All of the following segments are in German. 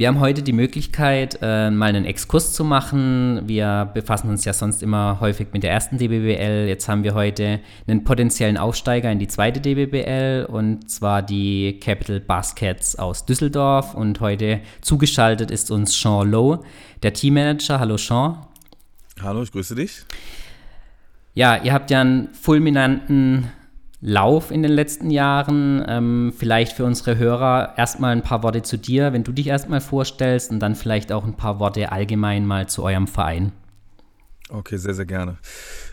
Wir haben heute die Möglichkeit, äh, mal einen Exkurs zu machen. Wir befassen uns ja sonst immer häufig mit der ersten DBBL. Jetzt haben wir heute einen potenziellen Aufsteiger in die zweite DBBL und zwar die Capital Baskets aus Düsseldorf. Und heute zugeschaltet ist uns Sean Lowe, der Teammanager. Hallo Sean. Hallo, ich grüße dich. Ja, ihr habt ja einen fulminanten Lauf in den letzten Jahren. Ähm, vielleicht für unsere Hörer erstmal ein paar Worte zu dir, wenn du dich erstmal vorstellst und dann vielleicht auch ein paar Worte allgemein mal zu eurem Verein. Okay, sehr, sehr gerne.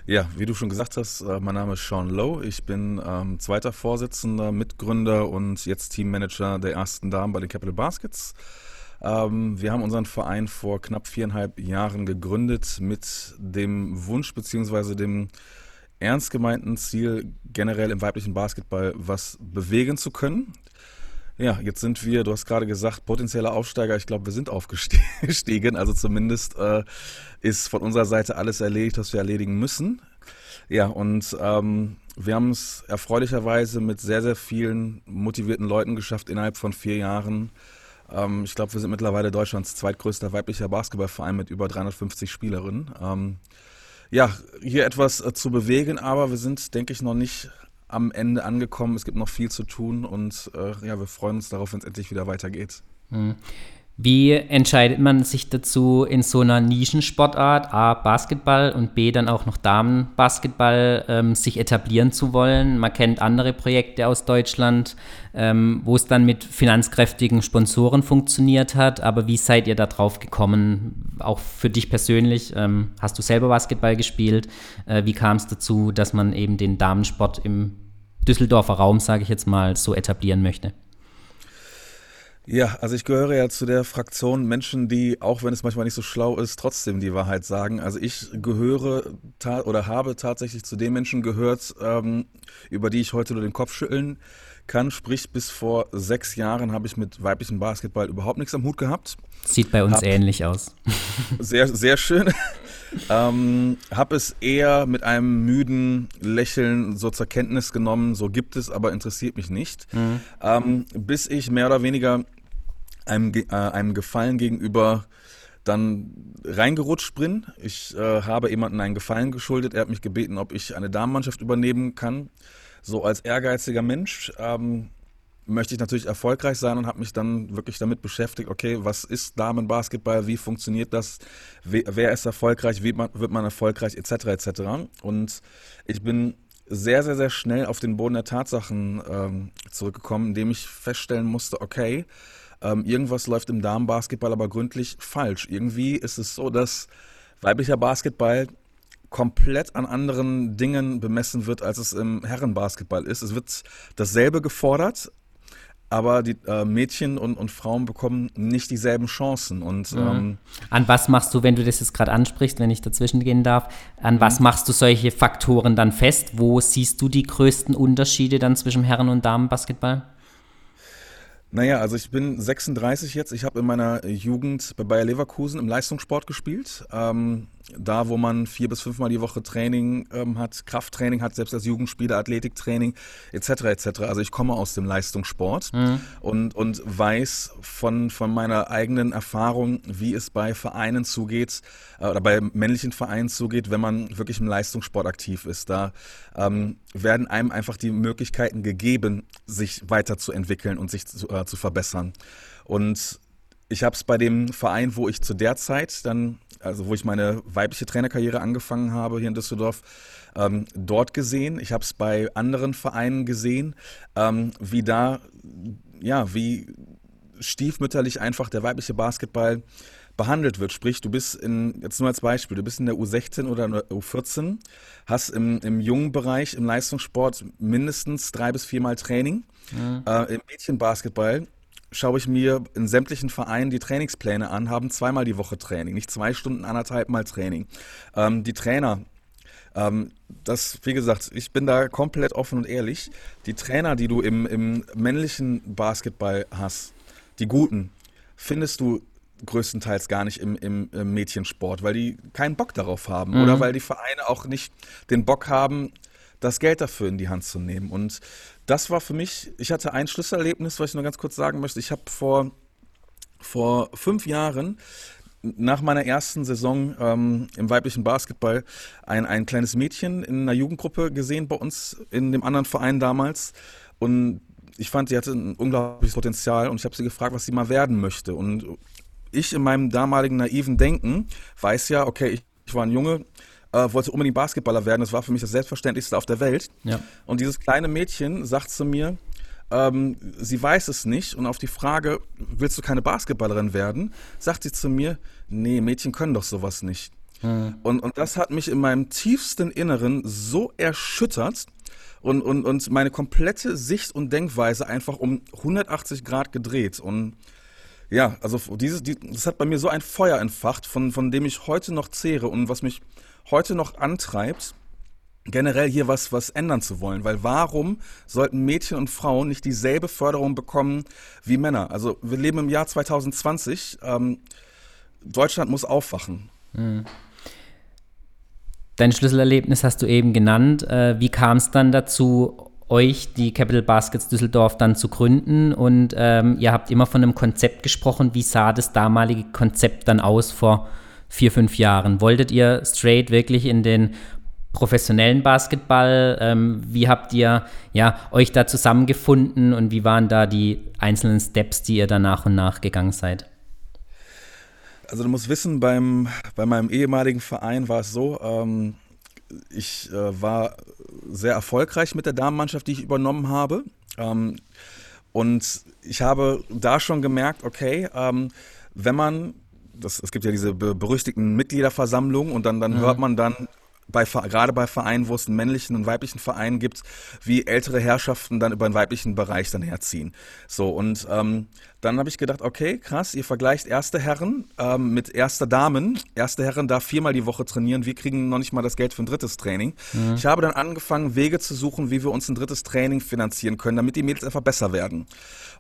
Ja, wie du schon gesagt hast, äh, mein Name ist Sean Lowe. Ich bin ähm, zweiter Vorsitzender, Mitgründer und jetzt Teammanager der ersten Damen bei den Capital Baskets. Ähm, wir haben unseren Verein vor knapp viereinhalb Jahren gegründet mit dem Wunsch beziehungsweise dem ernst gemeinten Ziel, generell im weiblichen Basketball was bewegen zu können. Ja, jetzt sind wir, du hast gerade gesagt, potenzielle Aufsteiger. Ich glaube, wir sind aufgestiegen. Also zumindest äh, ist von unserer Seite alles erledigt, was wir erledigen müssen. Ja, und ähm, wir haben es erfreulicherweise mit sehr, sehr vielen motivierten Leuten geschafft, innerhalb von vier Jahren. Ähm, ich glaube, wir sind mittlerweile Deutschlands zweitgrößter weiblicher Basketballverein mit über 350 Spielerinnen. Ähm, ja, hier etwas äh, zu bewegen, aber wir sind, denke ich, noch nicht am Ende angekommen. Es gibt noch viel zu tun und äh, ja, wir freuen uns darauf, wenn es endlich wieder weitergeht. Mhm. Wie entscheidet man sich dazu, in so einer Nischensportart, A, Basketball und B, dann auch noch Damenbasketball, ähm, sich etablieren zu wollen? Man kennt andere Projekte aus Deutschland, ähm, wo es dann mit finanzkräftigen Sponsoren funktioniert hat. Aber wie seid ihr da drauf gekommen? Auch für dich persönlich, ähm, hast du selber Basketball gespielt? Äh, wie kam es dazu, dass man eben den Damensport im Düsseldorfer Raum, sage ich jetzt mal, so etablieren möchte? Ja, also ich gehöre ja zu der Fraktion Menschen, die, auch wenn es manchmal nicht so schlau ist, trotzdem die Wahrheit sagen. Also ich gehöre oder habe tatsächlich zu den Menschen gehört, ähm, über die ich heute nur den Kopf schütteln kann. Sprich, bis vor sechs Jahren habe ich mit weiblichem Basketball überhaupt nichts am Hut gehabt. Sieht bei uns hab, ähnlich aus. Sehr, sehr schön. ähm, habe es eher mit einem müden Lächeln so zur Kenntnis genommen, so gibt es, aber interessiert mich nicht. Mhm. Ähm, bis ich mehr oder weniger einem, äh, einem Gefallen gegenüber dann reingerutscht bin. Ich äh, habe jemanden einen Gefallen geschuldet. Er hat mich gebeten, ob ich eine Damenmannschaft übernehmen kann. So als ehrgeiziger Mensch ähm, möchte ich natürlich erfolgreich sein und habe mich dann wirklich damit beschäftigt, okay, was ist Damenbasketball, wie funktioniert das, wer ist erfolgreich, wie wird man erfolgreich, etc. etc. Und ich bin sehr, sehr, sehr schnell auf den Boden der Tatsachen ähm, zurückgekommen, indem ich feststellen musste, okay, ähm, irgendwas läuft im Damenbasketball aber gründlich falsch. Irgendwie ist es so, dass weiblicher Basketball komplett an anderen Dingen bemessen wird, als es im Herrenbasketball ist. Es wird dasselbe gefordert, aber die äh, Mädchen und, und Frauen bekommen nicht dieselben Chancen. Und, mhm. ähm, an was machst du, wenn du das jetzt gerade ansprichst, wenn ich dazwischen gehen darf, an mhm. was machst du solche Faktoren dann fest? Wo siehst du die größten Unterschiede dann zwischen Herren- und Damenbasketball? Naja, also ich bin 36 jetzt. Ich habe in meiner Jugend bei Bayer Leverkusen im Leistungssport gespielt. Ähm, da, wo man vier bis fünfmal die Woche Training ähm, hat, Krafttraining hat, selbst als Jugendspieler, Athletiktraining etc. etc. Also ich komme aus dem Leistungssport mhm. und, und weiß von, von meiner eigenen Erfahrung, wie es bei Vereinen zugeht äh, oder bei männlichen Vereinen zugeht, wenn man wirklich im Leistungssport aktiv ist. Da ähm, werden einem einfach die Möglichkeiten gegeben, sich weiterzuentwickeln und sich zu, äh, zu verbessern. Und ich habe es bei dem Verein, wo ich zu der Zeit dann also wo ich meine weibliche Trainerkarriere angefangen habe hier in Düsseldorf, ähm, dort gesehen. Ich habe es bei anderen Vereinen gesehen, ähm, wie da, ja, wie stiefmütterlich einfach der weibliche Basketball behandelt wird. Sprich, du bist in, jetzt nur als Beispiel, du bist in der U16 oder der U14, hast im, im jungen Bereich, im Leistungssport mindestens drei bis viermal Training. Mhm. Äh, Im Mädchenbasketball schaue ich mir in sämtlichen Vereinen die Trainingspläne an, haben zweimal die Woche Training, nicht zwei Stunden, anderthalb Mal Training. Ähm, die Trainer, ähm, das, wie gesagt, ich bin da komplett offen und ehrlich. Die Trainer, die du im, im männlichen Basketball hast, die guten, findest du größtenteils gar nicht im, im, im Mädchensport, weil die keinen Bock darauf haben mhm. oder weil die Vereine auch nicht den Bock haben, das Geld dafür in die Hand zu nehmen. Und das war für mich, ich hatte ein Schlüsselerlebnis, was ich nur ganz kurz sagen möchte. Ich habe vor vor fünf Jahren nach meiner ersten Saison ähm, im weiblichen Basketball ein, ein kleines Mädchen in einer Jugendgruppe gesehen bei uns in dem anderen Verein damals. Und ich fand, sie hatte ein unglaubliches Potenzial und ich habe sie gefragt, was sie mal werden möchte. Und ich in meinem damaligen naiven Denken weiß ja, okay, ich, ich war ein Junge, äh, wollte unbedingt Basketballer werden. Das war für mich das Selbstverständlichste auf der Welt. Ja. Und dieses kleine Mädchen sagt zu mir, ähm, sie weiß es nicht und auf die Frage, willst du keine Basketballerin werden, sagt sie zu mir, nee, Mädchen können doch sowas nicht. Mhm. Und, und das hat mich in meinem tiefsten Inneren so erschüttert und, und, und meine komplette Sicht und Denkweise einfach um 180 Grad gedreht. Und ja, also dieses, die, das hat bei mir so ein Feuer entfacht, von, von dem ich heute noch zehre und was mich heute noch antreibt, generell hier was, was ändern zu wollen. Weil warum sollten Mädchen und Frauen nicht dieselbe Förderung bekommen wie Männer? Also wir leben im Jahr 2020. Ähm, Deutschland muss aufwachen. Mhm. Dein Schlüsselerlebnis hast du eben genannt. Äh, wie kam es dann dazu, euch die Capital Baskets Düsseldorf dann zu gründen? Und ähm, ihr habt immer von einem Konzept gesprochen. Wie sah das damalige Konzept dann aus vor vier, fünf Jahren? Wolltet ihr straight wirklich in den professionellen Basketball? Ähm, wie habt ihr ja, euch da zusammengefunden und wie waren da die einzelnen Steps, die ihr da nach und nach gegangen seid? Also du musst wissen, beim, bei meinem ehemaligen Verein war es so, ähm, ich äh, war sehr erfolgreich mit der Damenmannschaft, die ich übernommen habe. Ähm, und ich habe da schon gemerkt, okay, ähm, wenn man das, es gibt ja diese berüchtigten Mitgliederversammlungen und dann, dann mhm. hört man dann bei, gerade bei Vereinen, wo es einen männlichen und weiblichen Verein gibt, wie ältere Herrschaften dann über den weiblichen Bereich dann herziehen. So, und ähm, dann habe ich gedacht, okay, krass, ihr vergleicht erste Herren ähm, mit erster Damen. Erste Herren darf viermal die Woche trainieren, wir kriegen noch nicht mal das Geld für ein drittes Training. Mhm. Ich habe dann angefangen, Wege zu suchen, wie wir uns ein drittes Training finanzieren können, damit die Mädels einfach besser werden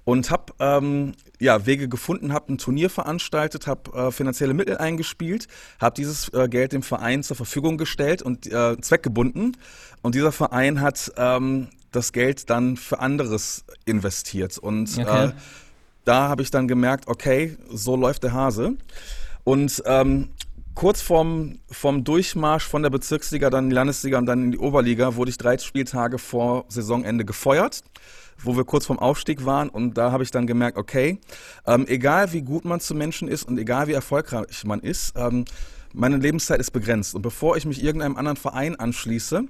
und habe ähm, ja, Wege gefunden, habe ein Turnier veranstaltet, habe äh, finanzielle Mittel eingespielt, habe dieses äh, Geld dem Verein zur Verfügung gestellt und äh, zweckgebunden. Und dieser Verein hat ähm, das Geld dann für anderes investiert. Und okay. äh, da habe ich dann gemerkt, okay, so läuft der Hase. Und ähm, kurz vorm, vorm Durchmarsch von der Bezirksliga, dann in die Landesliga und dann in die Oberliga wurde ich drei Spieltage vor Saisonende gefeuert wo wir kurz vorm Aufstieg waren und da habe ich dann gemerkt, okay, ähm, egal wie gut man zu Menschen ist und egal wie erfolgreich man ist, ähm, meine Lebenszeit ist begrenzt und bevor ich mich irgendeinem anderen Verein anschließe,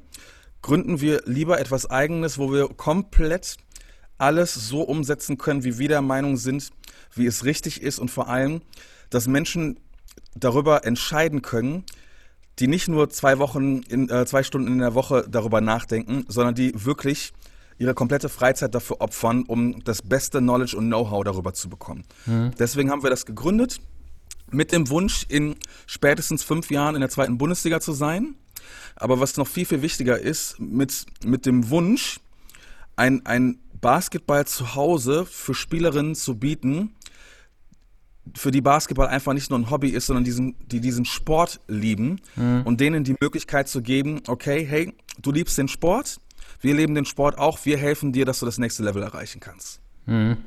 gründen wir lieber etwas Eigenes, wo wir komplett alles so umsetzen können, wie wir der Meinung sind, wie es richtig ist und vor allem, dass Menschen darüber entscheiden können, die nicht nur zwei Wochen in äh, zwei Stunden in der Woche darüber nachdenken, sondern die wirklich ihre komplette Freizeit dafür opfern, um das beste Knowledge und Know-how darüber zu bekommen. Mhm. Deswegen haben wir das gegründet, mit dem Wunsch, in spätestens fünf Jahren in der zweiten Bundesliga zu sein. Aber was noch viel, viel wichtiger ist, mit, mit dem Wunsch, ein, ein Basketball zu Hause für Spielerinnen zu bieten, für die Basketball einfach nicht nur ein Hobby ist, sondern diesen, die diesen Sport lieben mhm. und denen die Möglichkeit zu geben, okay, hey, du liebst den Sport, wir leben den Sport auch, wir helfen dir, dass du das nächste Level erreichen kannst. Mhm.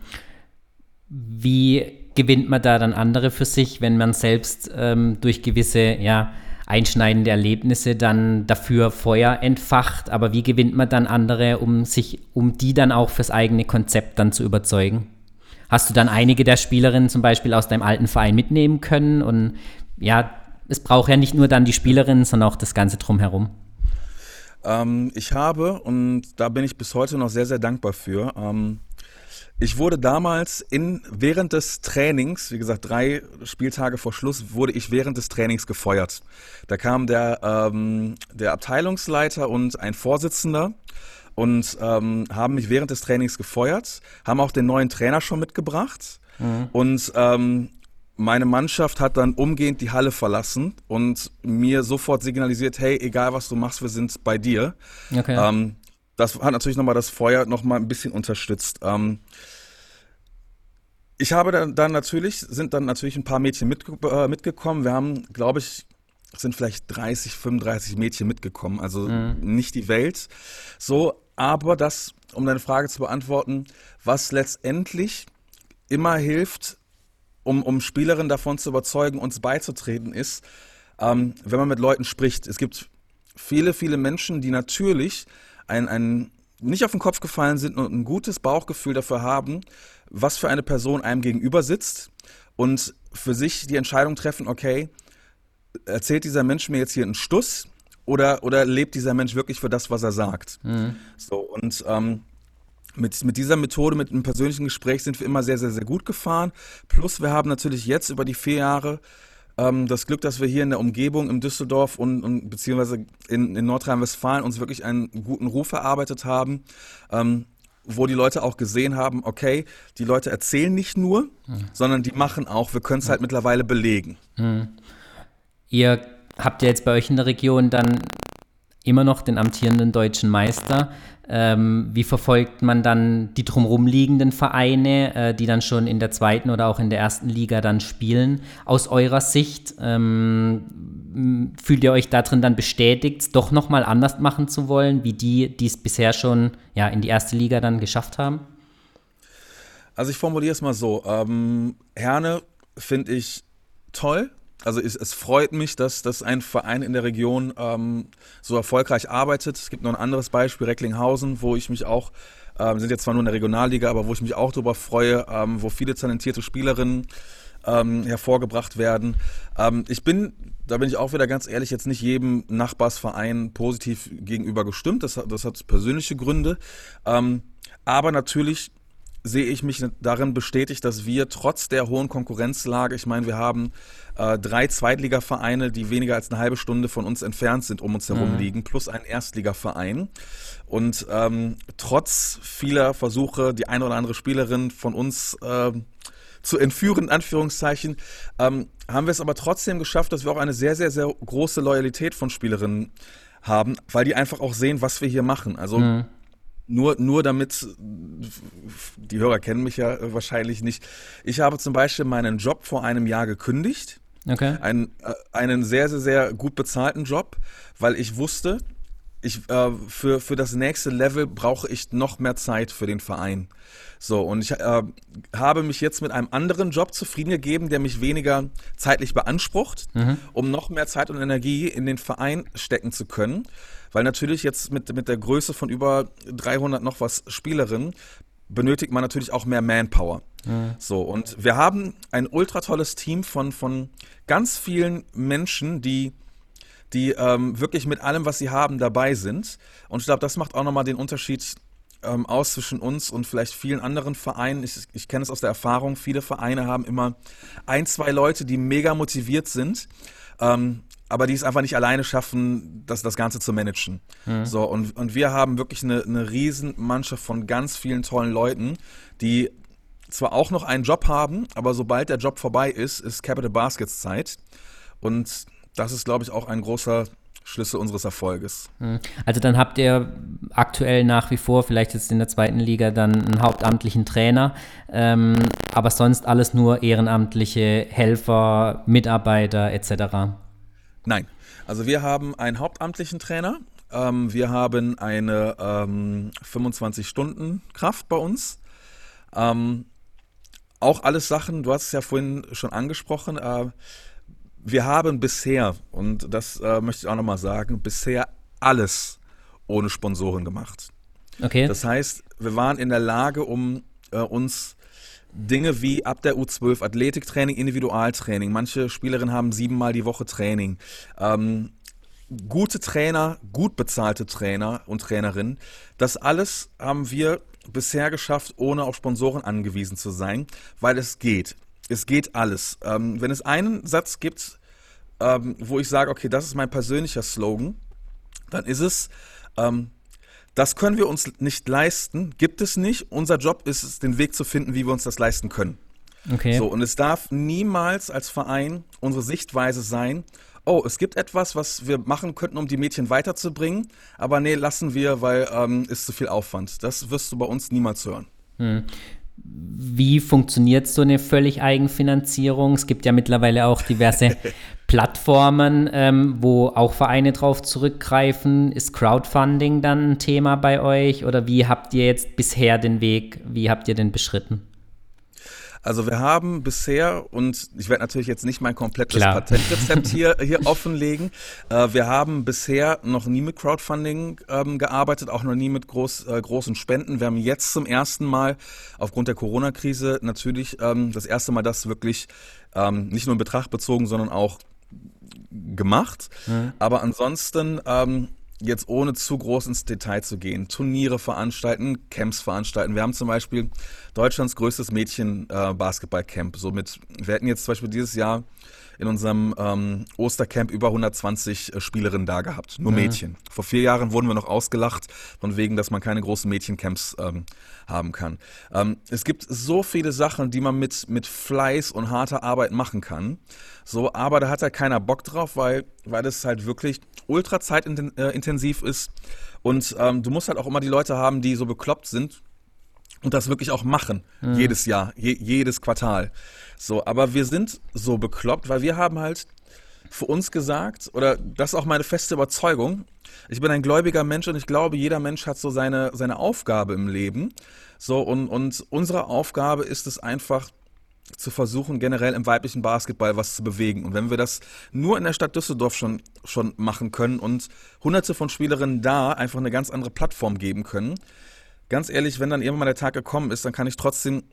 Wie gewinnt man da dann andere für sich, wenn man selbst ähm, durch gewisse, ja, einschneidende Erlebnisse dann dafür Feuer entfacht, aber wie gewinnt man dann andere, um sich, um die dann auch fürs eigene Konzept dann zu überzeugen? Hast du dann einige der Spielerinnen zum Beispiel aus deinem alten Verein mitnehmen können? Und ja, es braucht ja nicht nur dann die Spielerinnen, sondern auch das Ganze drumherum. Ähm, ich habe, und da bin ich bis heute noch sehr, sehr dankbar für, ähm, ich wurde damals in, während des Trainings, wie gesagt, drei Spieltage vor Schluss, wurde ich während des Trainings gefeuert. Da kam der, ähm, der Abteilungsleiter und ein Vorsitzender und ähm, haben mich während des Trainings gefeuert, haben auch den neuen Trainer schon mitgebracht. Mhm. Und ähm, meine Mannschaft hat dann umgehend die Halle verlassen und mir sofort signalisiert, hey, egal was du machst, wir sind bei dir. Okay. Ähm, das hat natürlich nochmal das Feuer nochmal ein bisschen unterstützt. Ähm, ich habe dann, dann, natürlich, sind dann natürlich ein paar Mädchen mit, äh, mitgekommen. Wir haben, glaube ich, sind vielleicht 30, 35 Mädchen mitgekommen, also mhm. nicht die Welt. So, aber das, um deine Frage zu beantworten, was letztendlich immer hilft, um, um Spielerinnen davon zu überzeugen, uns beizutreten, ist, ähm, wenn man mit Leuten spricht. Es gibt viele, viele Menschen, die natürlich ein, ein nicht auf den Kopf gefallen sind und ein gutes Bauchgefühl dafür haben, was für eine Person einem gegenüber sitzt und für sich die Entscheidung treffen, okay, erzählt dieser Mensch mir jetzt hier einen Stuss oder, oder lebt dieser Mensch wirklich für das, was er sagt? Mhm. So, und ähm, mit, mit dieser Methode, mit einem persönlichen Gespräch sind wir immer sehr, sehr, sehr gut gefahren. Plus wir haben natürlich jetzt über die vier Jahre ähm, das Glück, dass wir hier in der Umgebung in Düsseldorf und, und beziehungsweise in, in Nordrhein-Westfalen uns wirklich einen guten Ruf erarbeitet haben. Ähm, wo die Leute auch gesehen haben, okay, die Leute erzählen nicht nur, mhm. sondern die machen auch. Wir können es halt mittlerweile belegen. Mhm. Ihr habt ja jetzt bei euch in der Region dann immer noch den amtierenden deutschen Meister. Ähm, wie verfolgt man dann die drumherum liegenden Vereine, äh, die dann schon in der zweiten oder auch in der ersten Liga dann spielen? Aus eurer Sicht ähm, fühlt ihr euch darin dann bestätigt, doch nochmal anders machen zu wollen, wie die, die es bisher schon ja, in die erste Liga dann geschafft haben? Also ich formuliere es mal so. Ähm, Herne finde ich toll also es, es, freut mich, dass, dass ein Verein in der Region ähm, so erfolgreich arbeitet. Es gibt noch ein anderes Beispiel, Recklinghausen, wo ich mich auch, ähm, sind jetzt zwar nur in der Regionalliga, aber wo ich mich auch darüber freue, ähm, wo viele talentierte Spielerinnen ähm, hervorgebracht werden. Ähm, ich bin, da bin ich auch wieder ganz ehrlich, jetzt nicht jedem Nachbarsverein positiv gegenüber gestimmt. Das, das hat persönliche Gründe. Ähm, aber natürlich sehe ich mich darin bestätigt, dass wir trotz der hohen Konkurrenzlage, ich meine, wir haben äh, drei Zweitligavereine, die weniger als eine halbe Stunde von uns entfernt sind, um uns herum mhm. liegen, plus ein Erstligaverein. Und ähm, trotz vieler Versuche, die eine oder andere Spielerin von uns äh, zu entführen, in Anführungszeichen, ähm, haben wir es aber trotzdem geschafft, dass wir auch eine sehr, sehr, sehr große Loyalität von Spielerinnen haben, weil die einfach auch sehen, was wir hier machen. Also mhm nur, nur damit, die Hörer kennen mich ja wahrscheinlich nicht. Ich habe zum Beispiel meinen Job vor einem Jahr gekündigt. Okay. Ein, äh, einen sehr, sehr, sehr gut bezahlten Job, weil ich wusste, ich, äh, für, für das nächste Level brauche ich noch mehr Zeit für den Verein. So, und ich äh, habe mich jetzt mit einem anderen Job zufrieden gegeben, der mich weniger zeitlich beansprucht, mhm. um noch mehr Zeit und Energie in den Verein stecken zu können. Weil natürlich jetzt mit, mit der Größe von über 300 noch was Spielerinnen benötigt man natürlich auch mehr Manpower. Mhm. So, und wir haben ein ultra tolles Team von, von ganz vielen Menschen, die die ähm, wirklich mit allem, was sie haben, dabei sind. Und ich glaube, das macht auch nochmal den Unterschied ähm, aus zwischen uns und vielleicht vielen anderen Vereinen. Ich, ich kenne es aus der Erfahrung, viele Vereine haben immer ein, zwei Leute, die mega motiviert sind. Ähm, aber die es einfach nicht alleine schaffen, das, das Ganze zu managen. Mhm. So, und, und wir haben wirklich eine, eine riesen Mannschaft von ganz vielen tollen Leuten, die zwar auch noch einen Job haben, aber sobald der Job vorbei ist, ist Capital Baskets Zeit. Und das ist, glaube ich, auch ein großer Schlüssel unseres Erfolges. Mhm. Also dann habt ihr aktuell nach wie vor, vielleicht jetzt in der zweiten Liga, dann einen hauptamtlichen Trainer, ähm, aber sonst alles nur ehrenamtliche Helfer, Mitarbeiter etc. Nein. Also wir haben einen hauptamtlichen Trainer. Ähm, wir haben eine ähm, 25-Stunden-Kraft bei uns. Ähm, auch alles Sachen, du hast es ja vorhin schon angesprochen, äh, wir haben bisher, und das äh, möchte ich auch nochmal sagen, bisher alles ohne Sponsoren gemacht. Okay. Das heißt, wir waren in der Lage, um äh, uns Dinge wie ab der U12 Athletiktraining, Individualtraining. Manche Spielerinnen haben siebenmal die Woche Training. Ähm, gute Trainer, gut bezahlte Trainer und Trainerinnen. Das alles haben wir bisher geschafft, ohne auf Sponsoren angewiesen zu sein, weil es geht. Es geht alles. Ähm, wenn es einen Satz gibt, ähm, wo ich sage, okay, das ist mein persönlicher Slogan, dann ist es, ähm, das können wir uns nicht leisten, gibt es nicht. Unser Job ist es, den Weg zu finden, wie wir uns das leisten können. Okay. So, und es darf niemals als Verein unsere Sichtweise sein, oh, es gibt etwas, was wir machen könnten, um die Mädchen weiterzubringen, aber nee, lassen wir, weil ähm, ist zu viel Aufwand. Das wirst du bei uns niemals hören. Hm. Wie funktioniert so eine völlig Eigenfinanzierung? Es gibt ja mittlerweile auch diverse Plattformen, ähm, wo auch Vereine drauf zurückgreifen. Ist Crowdfunding dann ein Thema bei euch oder wie habt ihr jetzt bisher den Weg, wie habt ihr den beschritten? Also wir haben bisher, und ich werde natürlich jetzt nicht mein komplettes Klar. Patentrezept hier, hier offenlegen, äh, wir haben bisher noch nie mit Crowdfunding ähm, gearbeitet, auch noch nie mit groß, äh, großen Spenden. Wir haben jetzt zum ersten Mal aufgrund der Corona-Krise natürlich ähm, das erste Mal das wirklich ähm, nicht nur in Betracht bezogen, sondern auch gemacht. Mhm. Aber ansonsten ähm, jetzt ohne zu groß ins Detail zu gehen, Turniere veranstalten, Camps veranstalten. Wir haben zum Beispiel Deutschlands größtes Mädchen-Basketball-Camp. Äh, Somit, wir hätten jetzt zum Beispiel dieses Jahr in unserem ähm, Ostercamp über 120 äh, Spielerinnen da gehabt, nur mhm. Mädchen. Vor vier Jahren wurden wir noch ausgelacht, von wegen, dass man keine großen Mädchencamps ähm, haben kann. Ähm, es gibt so viele Sachen, die man mit, mit Fleiß und harter Arbeit machen kann. So, aber da hat halt keiner Bock drauf, weil, weil es halt wirklich ultra zeitintensiv ist. Und ähm, du musst halt auch immer die Leute haben, die so bekloppt sind und das wirklich auch machen. Mhm. Jedes Jahr, je, jedes Quartal. So, aber wir sind so bekloppt, weil wir haben halt für uns gesagt, oder das ist auch meine feste Überzeugung, ich bin ein gläubiger Mensch und ich glaube, jeder Mensch hat so seine, seine Aufgabe im Leben. So, und, und unsere Aufgabe ist es einfach, zu versuchen, generell im weiblichen Basketball was zu bewegen. Und wenn wir das nur in der Stadt Düsseldorf schon, schon machen können und hunderte von Spielerinnen da einfach eine ganz andere Plattform geben können, ganz ehrlich, wenn dann irgendwann mal der Tag gekommen ist, dann kann ich trotzdem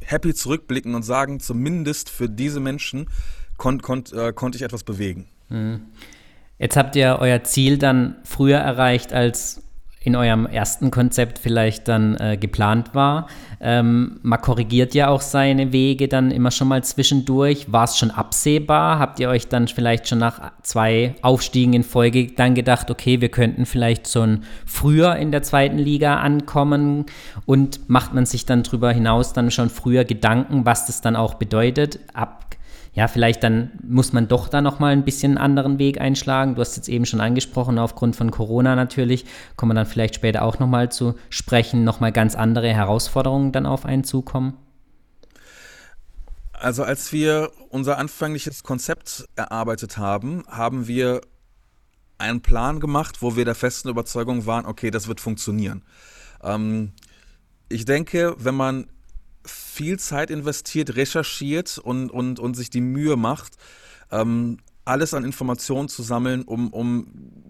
happy zurückblicken und sagen, zumindest für diese Menschen kon, kon, äh, konnte ich etwas bewegen. Mhm. Jetzt habt ihr euer Ziel dann früher erreicht, als in eurem ersten Konzept vielleicht dann äh, geplant war. Ähm, man korrigiert ja auch seine Wege dann immer schon mal zwischendurch. War es schon absehbar? Habt ihr euch dann vielleicht schon nach zwei Aufstiegen in Folge dann gedacht, okay, wir könnten vielleicht schon früher in der zweiten Liga ankommen und macht man sich dann darüber hinaus dann schon früher Gedanken, was das dann auch bedeutet? Ab ja, vielleicht dann muss man doch da nochmal ein bisschen einen anderen Weg einschlagen. Du hast jetzt eben schon angesprochen, aufgrund von Corona natürlich, kommen wir dann vielleicht später auch nochmal zu sprechen, nochmal ganz andere Herausforderungen dann auf einen zukommen. Also als wir unser anfängliches Konzept erarbeitet haben, haben wir einen Plan gemacht, wo wir der festen Überzeugung waren, okay, das wird funktionieren. Ähm, ich denke, wenn man viel Zeit investiert, recherchiert und, und, und sich die Mühe macht, ähm, alles an Informationen zu sammeln, um, um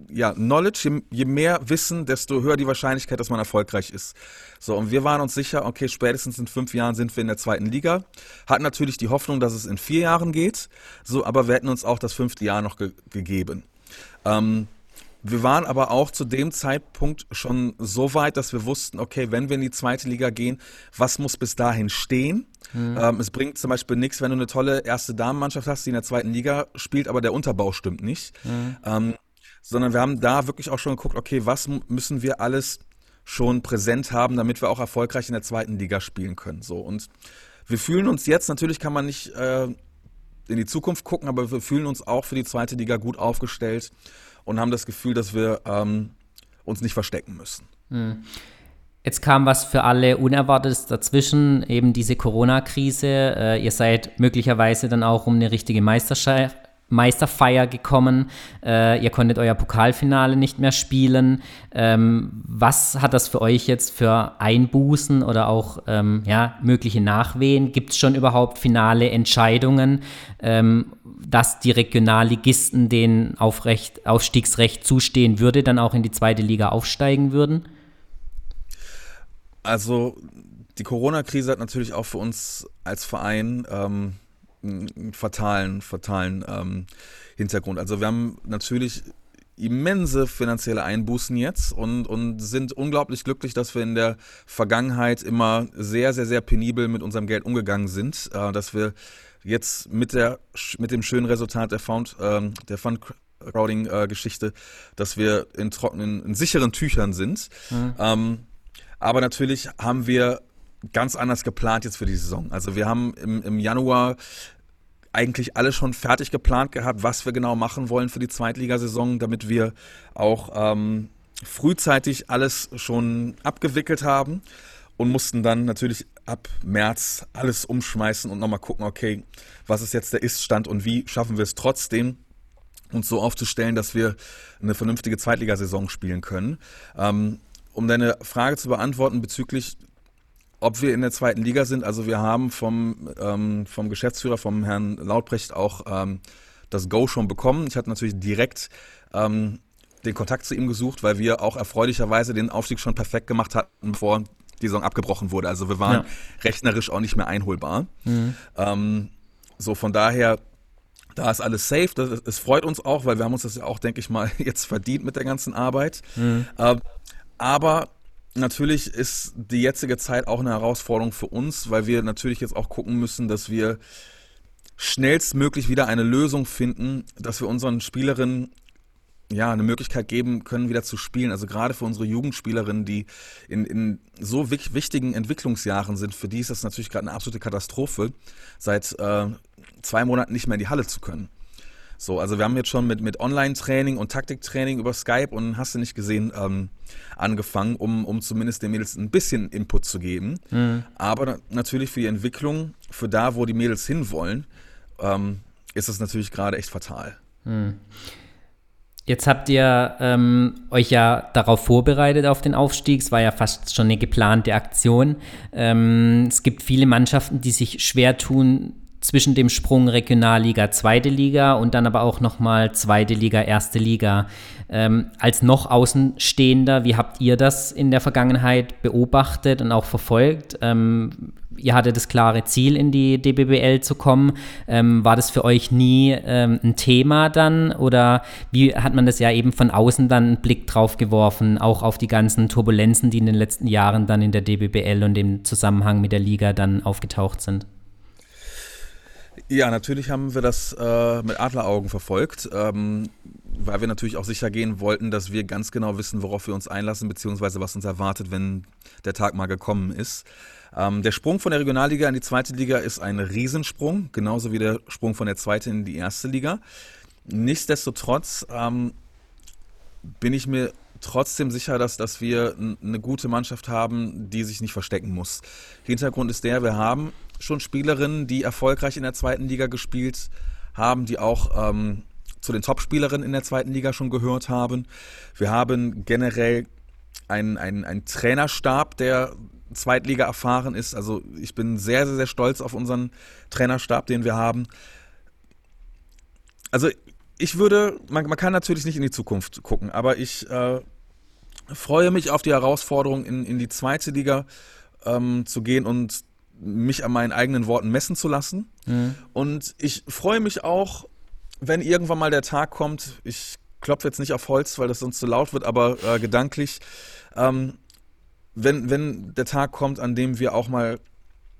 ja, Knowledge, je, je, mehr Wissen, desto höher die Wahrscheinlichkeit, dass man erfolgreich ist. So, und wir waren uns sicher, okay, spätestens in fünf Jahren sind wir in der zweiten Liga. Hatten natürlich die Hoffnung, dass es in vier Jahren geht, so, aber wir hätten uns auch das fünfte Jahr noch ge gegeben. Ähm, wir waren aber auch zu dem Zeitpunkt schon so weit, dass wir wussten, okay, wenn wir in die zweite Liga gehen, was muss bis dahin stehen? Mhm. Ähm, es bringt zum Beispiel nichts, wenn du eine tolle erste Damenmannschaft hast, die in der zweiten Liga spielt, aber der Unterbau stimmt nicht. Mhm. Ähm, sondern wir haben da wirklich auch schon geguckt, okay, was müssen wir alles schon präsent haben, damit wir auch erfolgreich in der zweiten Liga spielen können. So und wir fühlen uns jetzt, natürlich kann man nicht äh, in die Zukunft gucken, aber wir fühlen uns auch für die zweite Liga gut aufgestellt und haben das Gefühl, dass wir ähm, uns nicht verstecken müssen. Mhm. Jetzt kam was für alle Unerwartetes dazwischen, eben diese Corona-Krise. Äh, ihr seid möglicherweise dann auch um eine richtige Meisterschaft Meisterfeier gekommen. Äh, ihr konntet euer Pokalfinale nicht mehr spielen. Ähm, was hat das für euch jetzt für Einbußen oder auch ähm, ja, mögliche Nachwehen? Gibt es schon überhaupt finale Entscheidungen, ähm, dass die Regionalligisten den Aufrecht, Aufstiegsrecht zustehen würde, dann auch in die zweite Liga aufsteigen würden? Also die Corona-Krise hat natürlich auch für uns als Verein ähm, einen fatalen, fatalen ähm, Hintergrund. Also wir haben natürlich immense finanzielle Einbußen jetzt und, und sind unglaublich glücklich, dass wir in der Vergangenheit immer sehr, sehr, sehr penibel mit unserem Geld umgegangen sind, äh, dass wir jetzt mit, der, mit dem schönen Resultat der, Found, äh, der Fundcrowding-Geschichte, äh, dass wir in trockenen, in sicheren Tüchern sind. Mhm. Ähm, aber natürlich haben wir ganz anders geplant jetzt für die Saison. Also wir haben im, im Januar eigentlich alles schon fertig geplant gehabt, was wir genau machen wollen für die Zweitligasaison, damit wir auch ähm, frühzeitig alles schon abgewickelt haben und mussten dann natürlich ab März alles umschmeißen und nochmal gucken, okay, was ist jetzt der Ist-Stand und wie schaffen wir es trotzdem, uns so aufzustellen, dass wir eine vernünftige Zweitligasaison spielen können. Ähm, um deine Frage zu beantworten bezüglich ob wir in der zweiten Liga sind. Also wir haben vom, ähm, vom Geschäftsführer, vom Herrn Lautbrecht auch ähm, das Go schon bekommen. Ich hatte natürlich direkt den Kontakt zu ihm gesucht, weil wir auch erfreulicherweise den Aufstieg schon perfekt gemacht hatten, bevor die Saison abgebrochen wurde. Also wir waren ja. rechnerisch auch nicht mehr einholbar. Mhm. Ähm, so von daher, da ist alles safe. Das, es freut uns auch, weil wir haben uns das ja auch, denke ich mal, jetzt verdient mit der ganzen Arbeit. Mhm. Ähm, aber natürlich ist die jetzige Zeit auch eine Herausforderung für uns, weil wir natürlich jetzt auch gucken müssen, dass wir schnellstmöglich wieder eine Lösung finden, dass wir unseren Spielerinnen ja, eine Möglichkeit geben können, wieder zu spielen. Also gerade für unsere Jugendspielerinnen, die in, in so wichtigen Entwicklungsjahren sind, für die ist das natürlich gerade eine absolute Katastrophe, seit äh, zwei Monaten nicht mehr in die Halle zu können. So, also wir haben jetzt schon mit, mit Online-Training und Taktiktraining über Skype und hast du nicht gesehen, ähm, angefangen, um, um zumindest den Mädels ein bisschen Input zu geben. Mhm. Aber natürlich für die Entwicklung, für da, wo die Mädels hinwollen, ähm, ist es natürlich gerade echt fatal. Mhm. Jetzt habt ihr ähm, euch ja darauf vorbereitet auf den Aufstieg. Es war ja fast schon eine geplante Aktion. Ähm, es gibt viele Mannschaften, die sich schwer tun zwischen dem Sprung Regionalliga, zweite Liga und dann aber auch nochmal zweite Liga, erste Liga. Ähm, als noch Außenstehender, wie habt ihr das in der Vergangenheit beobachtet und auch verfolgt? Ihr hattet das klare Ziel, in die DBBL zu kommen. Ähm, war das für euch nie ähm, ein Thema dann? Oder wie hat man das ja eben von außen dann einen Blick drauf geworfen, auch auf die ganzen Turbulenzen, die in den letzten Jahren dann in der DBBL und im Zusammenhang mit der Liga dann aufgetaucht sind? Ja, natürlich haben wir das äh, mit Adleraugen verfolgt, ähm, weil wir natürlich auch sicher gehen wollten, dass wir ganz genau wissen, worauf wir uns einlassen, beziehungsweise was uns erwartet, wenn der Tag mal gekommen ist. Ähm, der Sprung von der Regionalliga in die zweite Liga ist ein Riesensprung, genauso wie der Sprung von der zweiten in die erste Liga. Nichtsdestotrotz ähm, bin ich mir trotzdem sicher, dass, dass wir eine gute Mannschaft haben, die sich nicht verstecken muss. Hintergrund ist der, wir haben schon Spielerinnen, die erfolgreich in der zweiten Liga gespielt haben, die auch ähm, zu den Top-Spielerinnen in der zweiten Liga schon gehört haben. Wir haben generell einen, einen, einen Trainerstab, der Zweitliga erfahren ist. Also ich bin sehr, sehr, sehr stolz auf unseren Trainerstab, den wir haben. Also ich würde, man, man kann natürlich nicht in die Zukunft gucken, aber ich äh, freue mich auf die Herausforderung, in, in die zweite Liga ähm, zu gehen und mich an meinen eigenen Worten messen zu lassen. Mhm. Und ich freue mich auch, wenn irgendwann mal der Tag kommt, ich klopfe jetzt nicht auf Holz, weil das sonst zu laut wird, aber äh, gedanklich, ähm, wenn, wenn der Tag kommt, an dem wir auch mal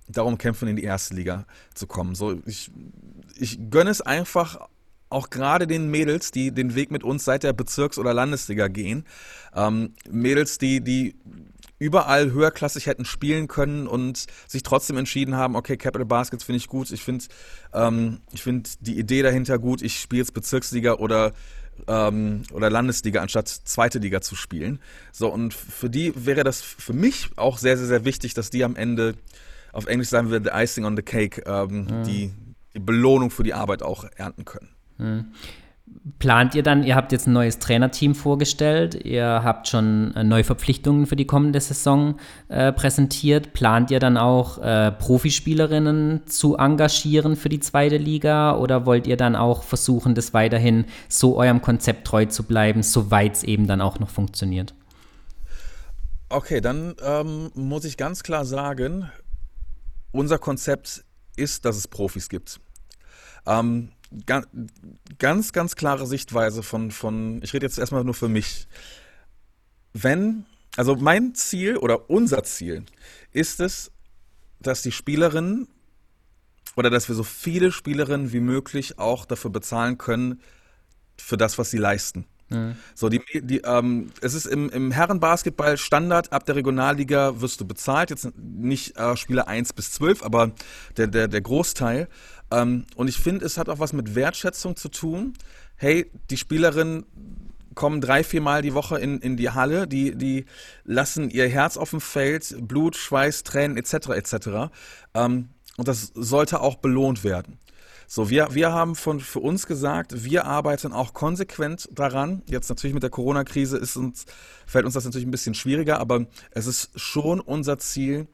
darum kämpfen, in die erste Liga zu kommen. So, ich, ich gönne es einfach auch gerade den Mädels, die den Weg mit uns seit der Bezirks- oder Landesliga gehen. Ähm, Mädels, die, die überall höherklassig hätten spielen können und sich trotzdem entschieden haben, okay, Capital Baskets finde ich gut, ich finde ähm, ich die Idee dahinter gut, ich spiele jetzt Bezirksliga oder ähm, oder Landesliga anstatt zweite Liga zu spielen. So, und für die wäre das für mich auch sehr, sehr, sehr wichtig, dass die am Ende, auf Englisch sagen wir, the icing on the cake, ähm, mhm. die, die Belohnung für die Arbeit auch ernten können. Mhm. Plant ihr dann, ihr habt jetzt ein neues Trainerteam vorgestellt, ihr habt schon äh, neue Verpflichtungen für die kommende Saison äh, präsentiert. Plant ihr dann auch äh, Profispielerinnen zu engagieren für die zweite Liga oder wollt ihr dann auch versuchen, das weiterhin so eurem Konzept treu zu bleiben, soweit es eben dann auch noch funktioniert? Okay, dann ähm, muss ich ganz klar sagen, unser Konzept ist, dass es Profis gibt. Ähm, ganz, ganz klare Sichtweise von, von, ich rede jetzt erstmal nur für mich. Wenn, also mein Ziel oder unser Ziel ist es, dass die Spielerinnen oder dass wir so viele Spielerinnen wie möglich auch dafür bezahlen können, für das, was sie leisten. Mhm. So, die, die, ähm, es ist im, im Herrenbasketball Standard, ab der Regionalliga wirst du bezahlt. Jetzt nicht äh, Spieler 1 bis 12, aber der, der, der Großteil. Ähm, und ich finde, es hat auch was mit Wertschätzung zu tun. Hey, die Spielerinnen kommen drei, vier Mal die Woche in, in die Halle, die, die lassen ihr Herz auf dem Feld, Blut, Schweiß, Tränen etc. etc. Ähm, und das sollte auch belohnt werden. So, wir, wir haben von, für uns gesagt, wir arbeiten auch konsequent daran. Jetzt natürlich mit der Corona-Krise ist uns, fällt uns das natürlich ein bisschen schwieriger, aber es ist schon unser Ziel,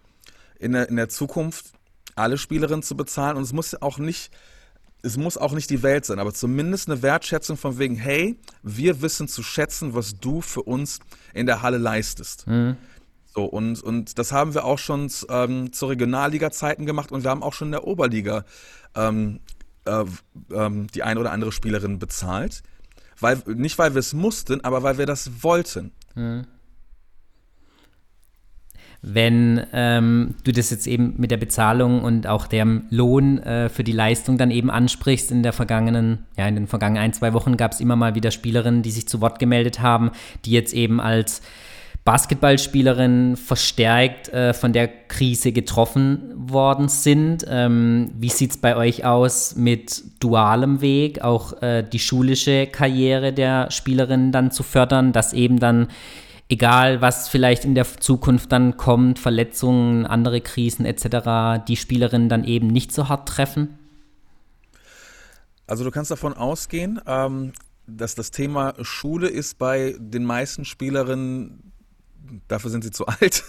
in der, in der Zukunft alle Spielerinnen zu bezahlen und es muss auch nicht es muss auch nicht die Welt sein, aber zumindest eine Wertschätzung von wegen, hey, wir wissen zu schätzen, was du für uns in der Halle leistest. Mhm. So, und, und das haben wir auch schon ähm, zur Regionalliga-Zeiten gemacht und wir haben auch schon in der Oberliga ähm, äh, ähm, die eine oder andere Spielerin bezahlt. Weil, nicht weil wir es mussten, aber weil wir das wollten. Mhm wenn ähm, du das jetzt eben mit der Bezahlung und auch dem Lohn äh, für die Leistung dann eben ansprichst. In der vergangenen, ja, in den vergangenen ein, zwei Wochen gab es immer mal wieder Spielerinnen, die sich zu Wort gemeldet haben, die jetzt eben als Basketballspielerinnen verstärkt äh, von der Krise getroffen worden sind. Ähm, wie sieht es bei euch aus mit dualem Weg, auch äh, die schulische Karriere der Spielerinnen dann zu fördern, dass eben dann egal was vielleicht in der Zukunft dann kommt, Verletzungen, andere Krisen etc., die Spielerinnen dann eben nicht so hart treffen? Also du kannst davon ausgehen, ähm, dass das Thema Schule ist bei den meisten Spielerinnen, dafür sind sie zu alt.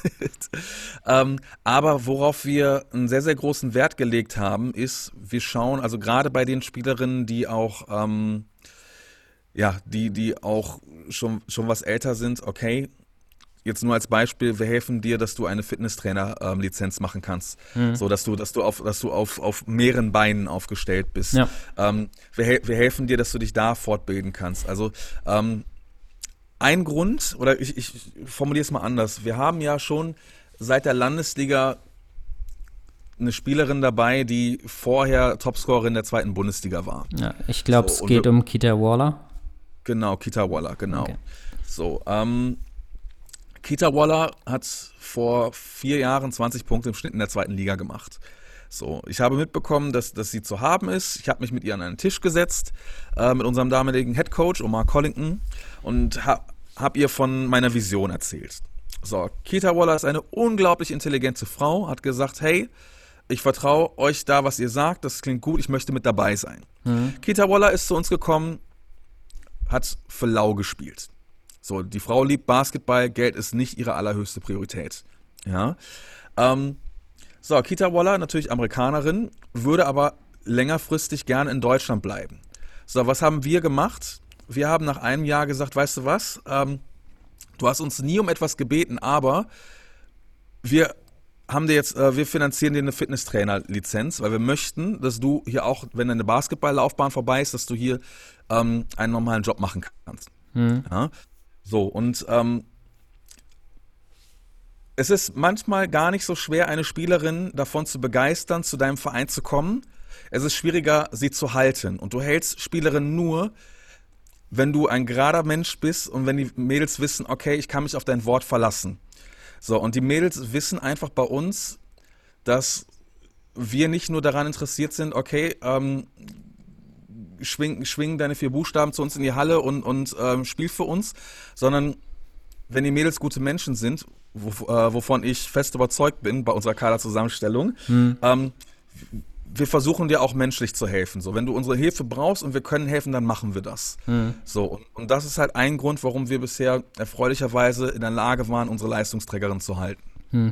ähm, aber worauf wir einen sehr, sehr großen Wert gelegt haben, ist, wir schauen, also gerade bei den Spielerinnen, die auch ähm, ja, die, die auch schon, schon was älter sind, okay, jetzt nur als Beispiel, wir helfen dir, dass du eine Fitnesstrainer-Lizenz ähm, machen kannst. Mhm. So dass du, dass du auf, dass du auf, auf mehreren Beinen aufgestellt bist. Ja. Ähm, wir, wir helfen dir, dass du dich da fortbilden kannst. Also ähm, ein Grund, oder ich, ich formuliere es mal anders, wir haben ja schon seit der Landesliga eine Spielerin dabei, die vorher Topscorerin der zweiten Bundesliga war. Ja, ich glaube, so, es geht um Kita Waller. Genau, Kita Waller, genau. Okay. So, ähm, Kita Waller hat vor vier Jahren 20 Punkte im Schnitt in der zweiten Liga gemacht. So, ich habe mitbekommen, dass, dass sie zu haben ist. Ich habe mich mit ihr an einen Tisch gesetzt, äh, mit unserem damaligen Head Coach Omar Collington und habe hab ihr von meiner Vision erzählt. So, Kita Waller ist eine unglaublich intelligente Frau, hat gesagt, hey, ich vertraue euch da, was ihr sagt, das klingt gut, ich möchte mit dabei sein. Mhm. Kita Waller ist zu uns gekommen, hat für lau gespielt. So, die Frau liebt Basketball, Geld ist nicht ihre allerhöchste Priorität. Ja. Ähm, so, Kita Waller, natürlich Amerikanerin, würde aber längerfristig gerne in Deutschland bleiben. So, was haben wir gemacht? Wir haben nach einem Jahr gesagt, weißt du was? Ähm, du hast uns nie um etwas gebeten, aber wir haben dir jetzt, äh, wir finanzieren dir eine Fitnesstrainer-Lizenz, weil wir möchten, dass du hier auch, wenn deine Basketballlaufbahn vorbei ist, dass du hier ähm, einen normalen Job machen kannst. Mhm. Ja? So, und ähm, es ist manchmal gar nicht so schwer, eine Spielerin davon zu begeistern, zu deinem Verein zu kommen. Es ist schwieriger, sie zu halten. Und du hältst Spielerinnen nur, wenn du ein gerader Mensch bist und wenn die Mädels wissen, okay, ich kann mich auf dein Wort verlassen. So, und die Mädels wissen einfach bei uns, dass wir nicht nur daran interessiert sind, okay, ähm, schwing, schwing deine vier Buchstaben zu uns in die Halle und, und ähm, spiel für uns, sondern wenn die Mädels gute Menschen sind, wo, äh, wovon ich fest überzeugt bin bei unserer Kaderzusammenstellung, hm. ähm, wir versuchen dir auch menschlich zu helfen. So, wenn du unsere Hilfe brauchst und wir können helfen, dann machen wir das. Mhm. So, und, und, das ist halt ein Grund, warum wir bisher erfreulicherweise in der Lage waren, unsere Leistungsträgerin zu halten. Mhm.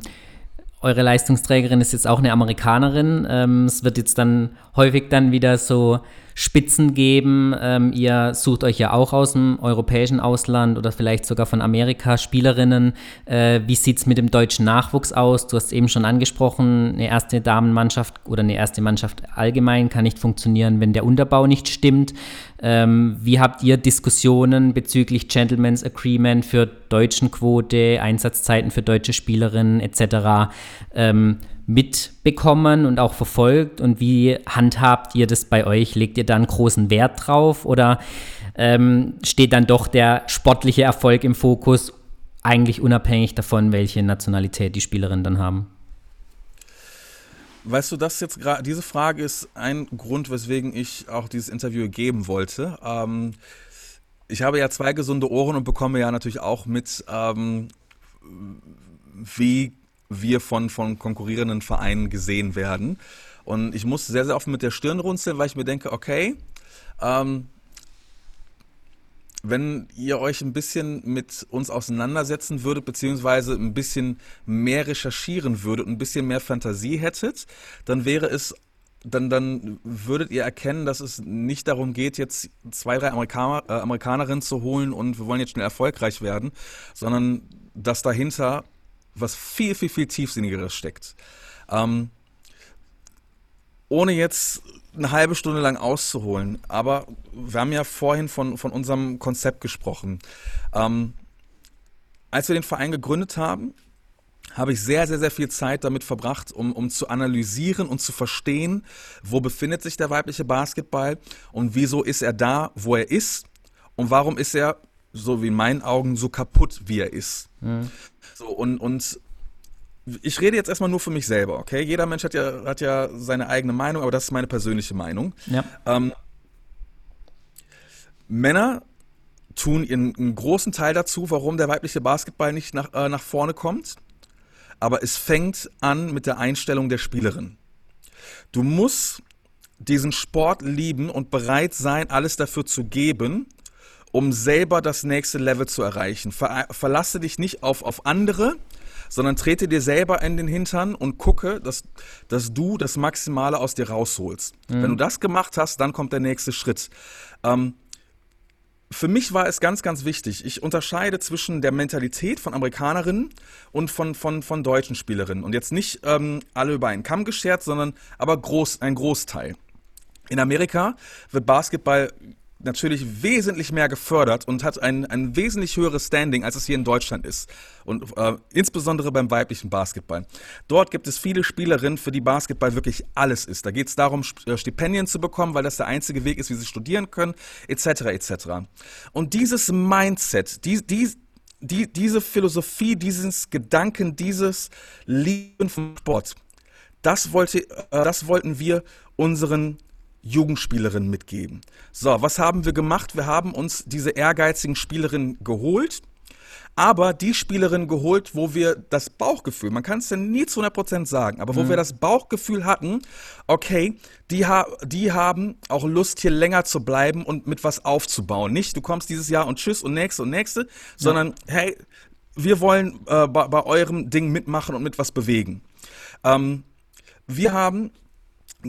Eure Leistungsträgerin ist jetzt auch eine Amerikanerin. Ähm, es wird jetzt dann häufig dann wieder so Spitzen geben. Ähm, ihr sucht euch ja auch aus dem europäischen Ausland oder vielleicht sogar von Amerika Spielerinnen. Äh, wie sieht es mit dem deutschen Nachwuchs aus? Du hast eben schon angesprochen, eine erste Damenmannschaft oder eine erste Mannschaft allgemein kann nicht funktionieren, wenn der Unterbau nicht stimmt. Ähm, wie habt ihr Diskussionen bezüglich Gentleman's Agreement für deutschen Quote, Einsatzzeiten für deutsche Spielerinnen etc.? Ähm, mitbekommen und auch verfolgt? Und wie handhabt ihr das bei euch? Legt ihr da einen großen Wert drauf oder ähm, steht dann doch der sportliche Erfolg im Fokus, eigentlich unabhängig davon, welche Nationalität die Spielerinnen dann haben? Weißt du, das jetzt gerade, diese Frage ist ein Grund, weswegen ich auch dieses Interview geben wollte. Ähm, ich habe ja zwei gesunde Ohren und bekomme ja natürlich auch mit, ähm, wie wir von, von konkurrierenden Vereinen gesehen werden. Und ich muss sehr, sehr oft mit der Stirn runzeln, weil ich mir denke, okay, ähm, wenn ihr euch ein bisschen mit uns auseinandersetzen würdet, beziehungsweise ein bisschen mehr recherchieren würdet und ein bisschen mehr Fantasie hättet, dann wäre es dann, dann würdet ihr erkennen, dass es nicht darum geht, jetzt zwei, drei Amerikaner, äh, Amerikanerinnen zu holen und wir wollen jetzt schnell erfolgreich werden, sondern dass dahinter was viel, viel, viel tiefsinnigeres steckt. Ähm, ohne jetzt eine halbe Stunde lang auszuholen, aber wir haben ja vorhin von, von unserem Konzept gesprochen. Ähm, als wir den Verein gegründet haben, habe ich sehr, sehr, sehr viel Zeit damit verbracht, um, um zu analysieren und zu verstehen, wo befindet sich der weibliche Basketball und wieso ist er da, wo er ist und warum ist er, so wie in meinen Augen, so kaputt, wie er ist. Mhm. So, und, und ich rede jetzt erstmal nur für mich selber, okay? Jeder Mensch hat ja, hat ja seine eigene Meinung, aber das ist meine persönliche Meinung. Ja. Ähm, Männer tun ihren, einen großen Teil dazu, warum der weibliche Basketball nicht nach, äh, nach vorne kommt. Aber es fängt an mit der Einstellung der Spielerin. Du musst diesen Sport lieben und bereit sein, alles dafür zu geben, um selber das nächste Level zu erreichen. Ver verlasse dich nicht auf, auf andere, sondern trete dir selber in den Hintern und gucke, dass, dass du das Maximale aus dir rausholst. Mhm. Wenn du das gemacht hast, dann kommt der nächste Schritt. Ähm, für mich war es ganz, ganz wichtig. Ich unterscheide zwischen der Mentalität von Amerikanerinnen und von, von, von deutschen Spielerinnen. Und jetzt nicht ähm, alle über einen Kamm geschert, sondern aber groß, ein Großteil. In Amerika wird Basketball natürlich wesentlich mehr gefördert und hat ein, ein wesentlich höheres Standing, als es hier in Deutschland ist. Und äh, insbesondere beim weiblichen Basketball. Dort gibt es viele Spielerinnen, für die Basketball wirklich alles ist. Da geht es darum, äh, Stipendien zu bekommen, weil das der einzige Weg ist, wie sie studieren können, etc. etc. Und dieses Mindset, die, die, die, diese Philosophie, dieses Gedanken, dieses Lieben vom Sport, das, wollte, äh, das wollten wir unseren Jugendspielerinnen mitgeben. So, was haben wir gemacht? Wir haben uns diese ehrgeizigen Spielerinnen geholt, aber die Spielerinnen geholt, wo wir das Bauchgefühl, man kann es ja nie zu 100% sagen, aber wo mhm. wir das Bauchgefühl hatten, okay, die, ha die haben auch Lust, hier länger zu bleiben und mit was aufzubauen. Nicht, du kommst dieses Jahr und tschüss und nächste und nächste, sondern ja. hey, wir wollen äh, bei, bei, eurem Ding mitmachen und mit was bewegen. Ähm, wir haben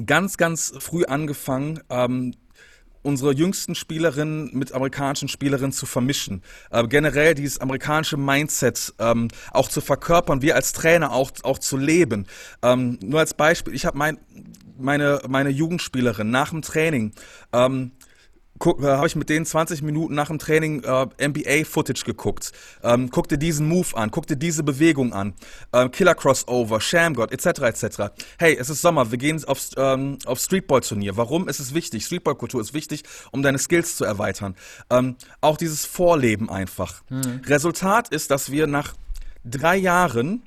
ganz, ganz früh angefangen, ähm, unsere jüngsten Spielerinnen mit amerikanischen Spielerinnen zu vermischen. Äh, generell dieses amerikanische Mindset ähm, auch zu verkörpern, wir als Trainer auch, auch zu leben. Ähm, nur als Beispiel, ich habe mein, meine, meine Jugendspielerin nach dem Training ähm, äh, habe ich mit denen 20 Minuten nach dem Training äh, NBA-Footage geguckt. Ähm, guck dir diesen Move an, guck dir diese Bewegung an. Ähm, Killer Crossover, Shamgod, etc. etc. Hey, es ist Sommer, wir gehen auf, ähm, auf Streetball-Turnier. Warum ist es wichtig? Streetball-Kultur ist wichtig, um deine Skills zu erweitern. Ähm, auch dieses Vorleben einfach. Mhm. Resultat ist, dass wir nach drei Jahren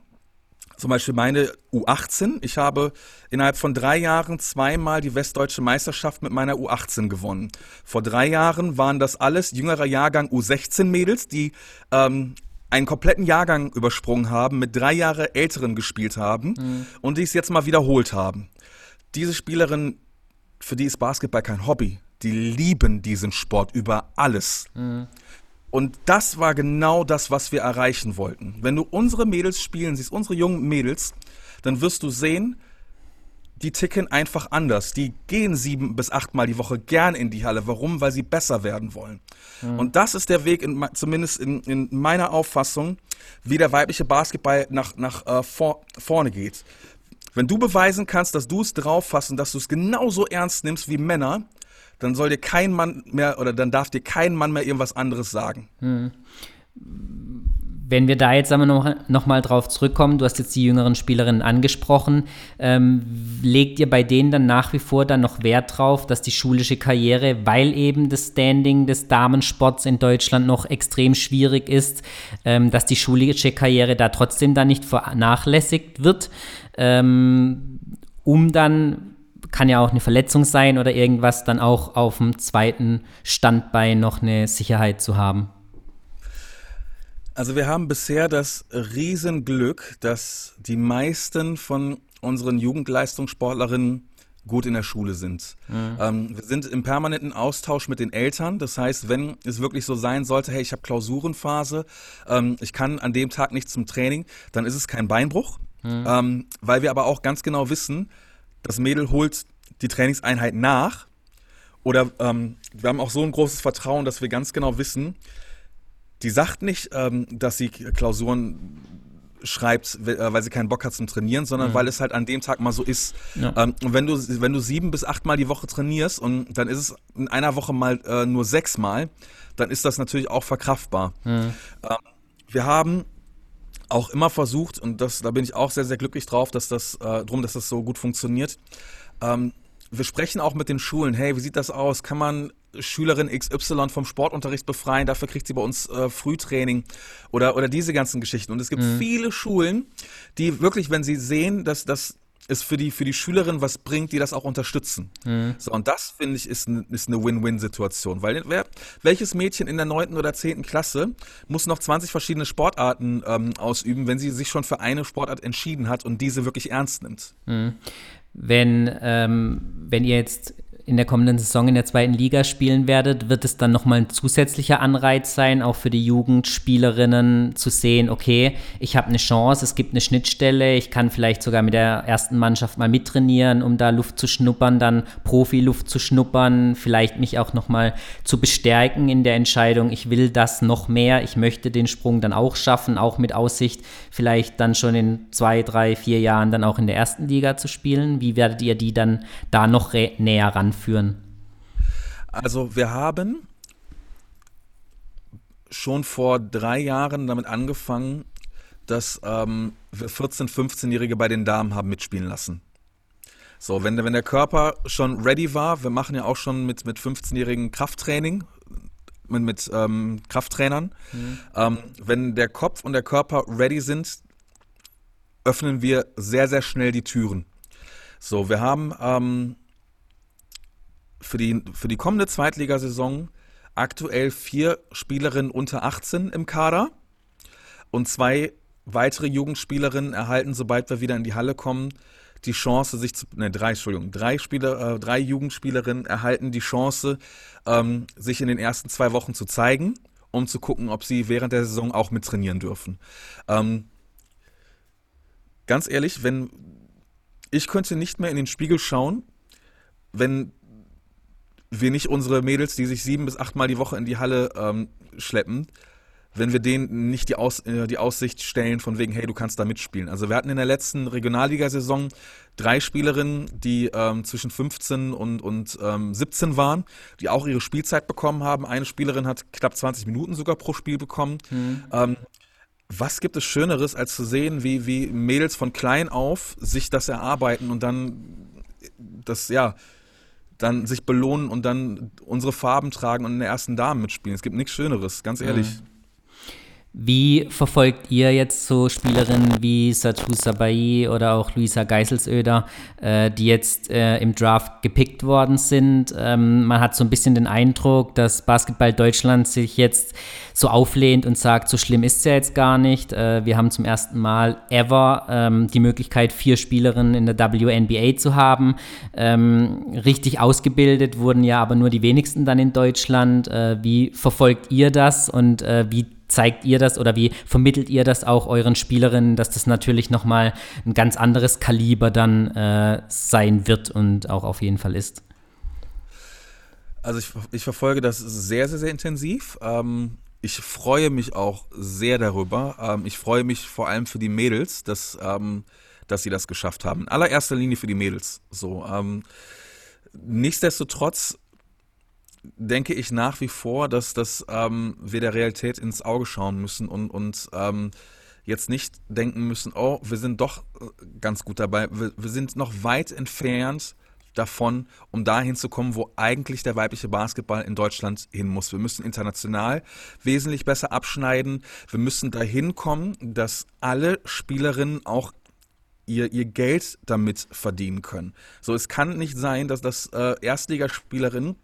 zum Beispiel meine U18. Ich habe innerhalb von drei Jahren zweimal die Westdeutsche Meisterschaft mit meiner U18 gewonnen. Vor drei Jahren waren das alles jüngerer Jahrgang U16 Mädels, die ähm, einen kompletten Jahrgang übersprungen haben, mit drei Jahre älteren gespielt haben mhm. und die es jetzt mal wiederholt haben. Diese Spielerin, für die ist Basketball kein Hobby. Die lieben diesen Sport über alles. Mhm. Und das war genau das, was wir erreichen wollten. Wenn du unsere Mädels spielen siehst, unsere jungen Mädels, dann wirst du sehen, die ticken einfach anders. Die gehen sieben bis achtmal die Woche gern in die Halle. Warum? Weil sie besser werden wollen. Mhm. Und das ist der Weg, in, zumindest in, in, meiner Auffassung, wie der weibliche Basketball nach, nach äh, vor, vorne geht. Wenn du beweisen kannst, dass du es drauf hast und dass du es genauso ernst nimmst wie Männer, dann soll dir kein Mann mehr oder dann darf dir kein Mann mehr irgendwas anderes sagen. Hm. Wenn wir da jetzt aber noch, noch mal drauf zurückkommen, du hast jetzt die jüngeren Spielerinnen angesprochen, ähm, legt ihr bei denen dann nach wie vor dann noch Wert drauf, dass die schulische Karriere, weil eben das Standing des Damensports in Deutschland noch extrem schwierig ist, ähm, dass die schulische Karriere da trotzdem dann nicht vernachlässigt wird, ähm, um dann kann ja auch eine Verletzung sein oder irgendwas, dann auch auf dem zweiten Standbein noch eine Sicherheit zu haben? Also wir haben bisher das Riesenglück, dass die meisten von unseren Jugendleistungssportlerinnen gut in der Schule sind. Mhm. Ähm, wir sind im permanenten Austausch mit den Eltern. Das heißt, wenn es wirklich so sein sollte, hey, ich habe Klausurenphase, ähm, ich kann an dem Tag nicht zum Training, dann ist es kein Beinbruch, mhm. ähm, weil wir aber auch ganz genau wissen, das Mädel holt die Trainingseinheit nach. Oder ähm, wir haben auch so ein großes Vertrauen, dass wir ganz genau wissen, die sagt nicht, ähm, dass sie Klausuren schreibt, äh, weil sie keinen Bock hat zum Trainieren, sondern mhm. weil es halt an dem Tag mal so ist. Ja. Ähm, und wenn du, wenn du sieben bis acht Mal die Woche trainierst und dann ist es in einer Woche mal äh, nur sechs Mal, dann ist das natürlich auch verkraftbar. Mhm. Ähm, wir haben auch immer versucht, und das, da bin ich auch sehr, sehr glücklich drauf, dass das, äh, drum, dass das so gut funktioniert. Ähm, wir sprechen auch mit den Schulen, hey, wie sieht das aus? Kann man Schülerin XY vom Sportunterricht befreien, dafür kriegt sie bei uns äh, Frühtraining oder, oder diese ganzen Geschichten. Und es gibt mhm. viele Schulen, die wirklich, wenn sie sehen, dass das es für die, für die Schülerin was bringt, die das auch unterstützen. Mhm. So, und das, finde ich, ist, ist eine Win-Win-Situation. Weil wer, welches Mädchen in der neunten oder zehnten Klasse muss noch 20 verschiedene Sportarten ähm, ausüben, wenn sie sich schon für eine Sportart entschieden hat und diese wirklich ernst nimmt? Mhm. Wenn, ähm, wenn ihr jetzt in der kommenden Saison in der zweiten Liga spielen werdet, wird es dann nochmal ein zusätzlicher Anreiz sein, auch für die Jugendspielerinnen zu sehen, okay, ich habe eine Chance, es gibt eine Schnittstelle, ich kann vielleicht sogar mit der ersten Mannschaft mal mittrainieren, um da Luft zu schnuppern, dann Profiluft zu schnuppern, vielleicht mich auch nochmal zu bestärken in der Entscheidung, ich will das noch mehr, ich möchte den Sprung dann auch schaffen, auch mit Aussicht, vielleicht dann schon in zwei, drei, vier Jahren dann auch in der ersten Liga zu spielen. Wie werdet ihr die dann da noch näher ran anführen? Also wir haben schon vor drei Jahren damit angefangen, dass ähm, wir 14-, 15-Jährige bei den Damen haben mitspielen lassen. So, wenn, wenn der Körper schon ready war, wir machen ja auch schon mit, mit 15-jährigen Krafttraining, mit, mit ähm, Krafttrainern. Mhm. Ähm, wenn der Kopf und der Körper ready sind, öffnen wir sehr, sehr schnell die Türen. So, wir haben ähm, für die, für die kommende Zweitligasaison aktuell vier Spielerinnen unter 18 im Kader und zwei weitere Jugendspielerinnen erhalten, sobald wir wieder in die Halle kommen, die Chance, sich zu, ne, drei, Entschuldigung, drei Spieler, äh, drei Jugendspielerinnen erhalten die Chance, ähm, sich in den ersten zwei Wochen zu zeigen, um zu gucken, ob sie während der Saison auch mit trainieren dürfen. Ähm, ganz ehrlich, wenn ich könnte nicht mehr in den Spiegel schauen, wenn wir nicht unsere Mädels, die sich sieben bis achtmal die Woche in die Halle ähm, schleppen, wenn wir denen nicht die, Aus, äh, die Aussicht stellen von wegen, hey, du kannst da mitspielen. Also wir hatten in der letzten Regionalligasaison drei Spielerinnen, die ähm, zwischen 15 und, und ähm, 17 waren, die auch ihre Spielzeit bekommen haben. Eine Spielerin hat knapp 20 Minuten sogar pro Spiel bekommen. Mhm. Ähm, was gibt es Schöneres, als zu sehen, wie, wie Mädels von klein auf sich das erarbeiten und dann das, ja, dann sich belohnen und dann unsere Farben tragen und in der ersten Dame mitspielen. Es gibt nichts Schöneres, ganz ehrlich. Mhm. Wie verfolgt ihr jetzt so Spielerinnen wie Satou Sabai oder auch Luisa Geiselsöder, äh, die jetzt äh, im Draft gepickt worden sind? Ähm, man hat so ein bisschen den Eindruck, dass Basketball Deutschland sich jetzt so auflehnt und sagt, so schlimm ist es ja jetzt gar nicht. Äh, wir haben zum ersten Mal ever ähm, die Möglichkeit, vier Spielerinnen in der WNBA zu haben. Ähm, richtig ausgebildet wurden ja aber nur die wenigsten dann in Deutschland. Äh, wie verfolgt ihr das und äh, wie zeigt ihr das oder wie vermittelt ihr das auch euren Spielerinnen, dass das natürlich nochmal ein ganz anderes Kaliber dann äh, sein wird und auch auf jeden Fall ist? Also ich, ich verfolge das sehr, sehr, sehr intensiv. Ähm, ich freue mich auch sehr darüber. Ähm, ich freue mich vor allem für die Mädels, dass, ähm, dass sie das geschafft haben. In allererster Linie für die Mädels. So, ähm, nichtsdestotrotz denke ich nach wie vor, dass, dass ähm, wir der Realität ins Auge schauen müssen und, und ähm, jetzt nicht denken müssen, oh, wir sind doch äh, ganz gut dabei. Wir, wir sind noch weit entfernt davon, um dahin zu kommen, wo eigentlich der weibliche Basketball in Deutschland hin muss. Wir müssen international wesentlich besser abschneiden. Wir müssen dahin kommen, dass alle Spielerinnen auch ihr, ihr Geld damit verdienen können. So, es kann nicht sein, dass das äh, Erstligaspielerinnen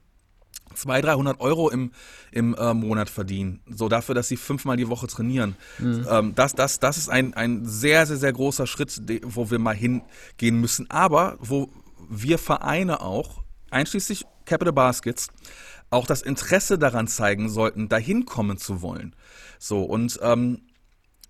200, 300 Euro im, im äh, Monat verdienen. So dafür, dass sie fünfmal die Woche trainieren. Mhm. Ähm, das, das, das ist ein, ein sehr, sehr, sehr großer Schritt, wo wir mal hingehen müssen. Aber wo wir Vereine auch, einschließlich Capital Baskets, auch das Interesse daran zeigen sollten, dahin kommen zu wollen. So, und ähm,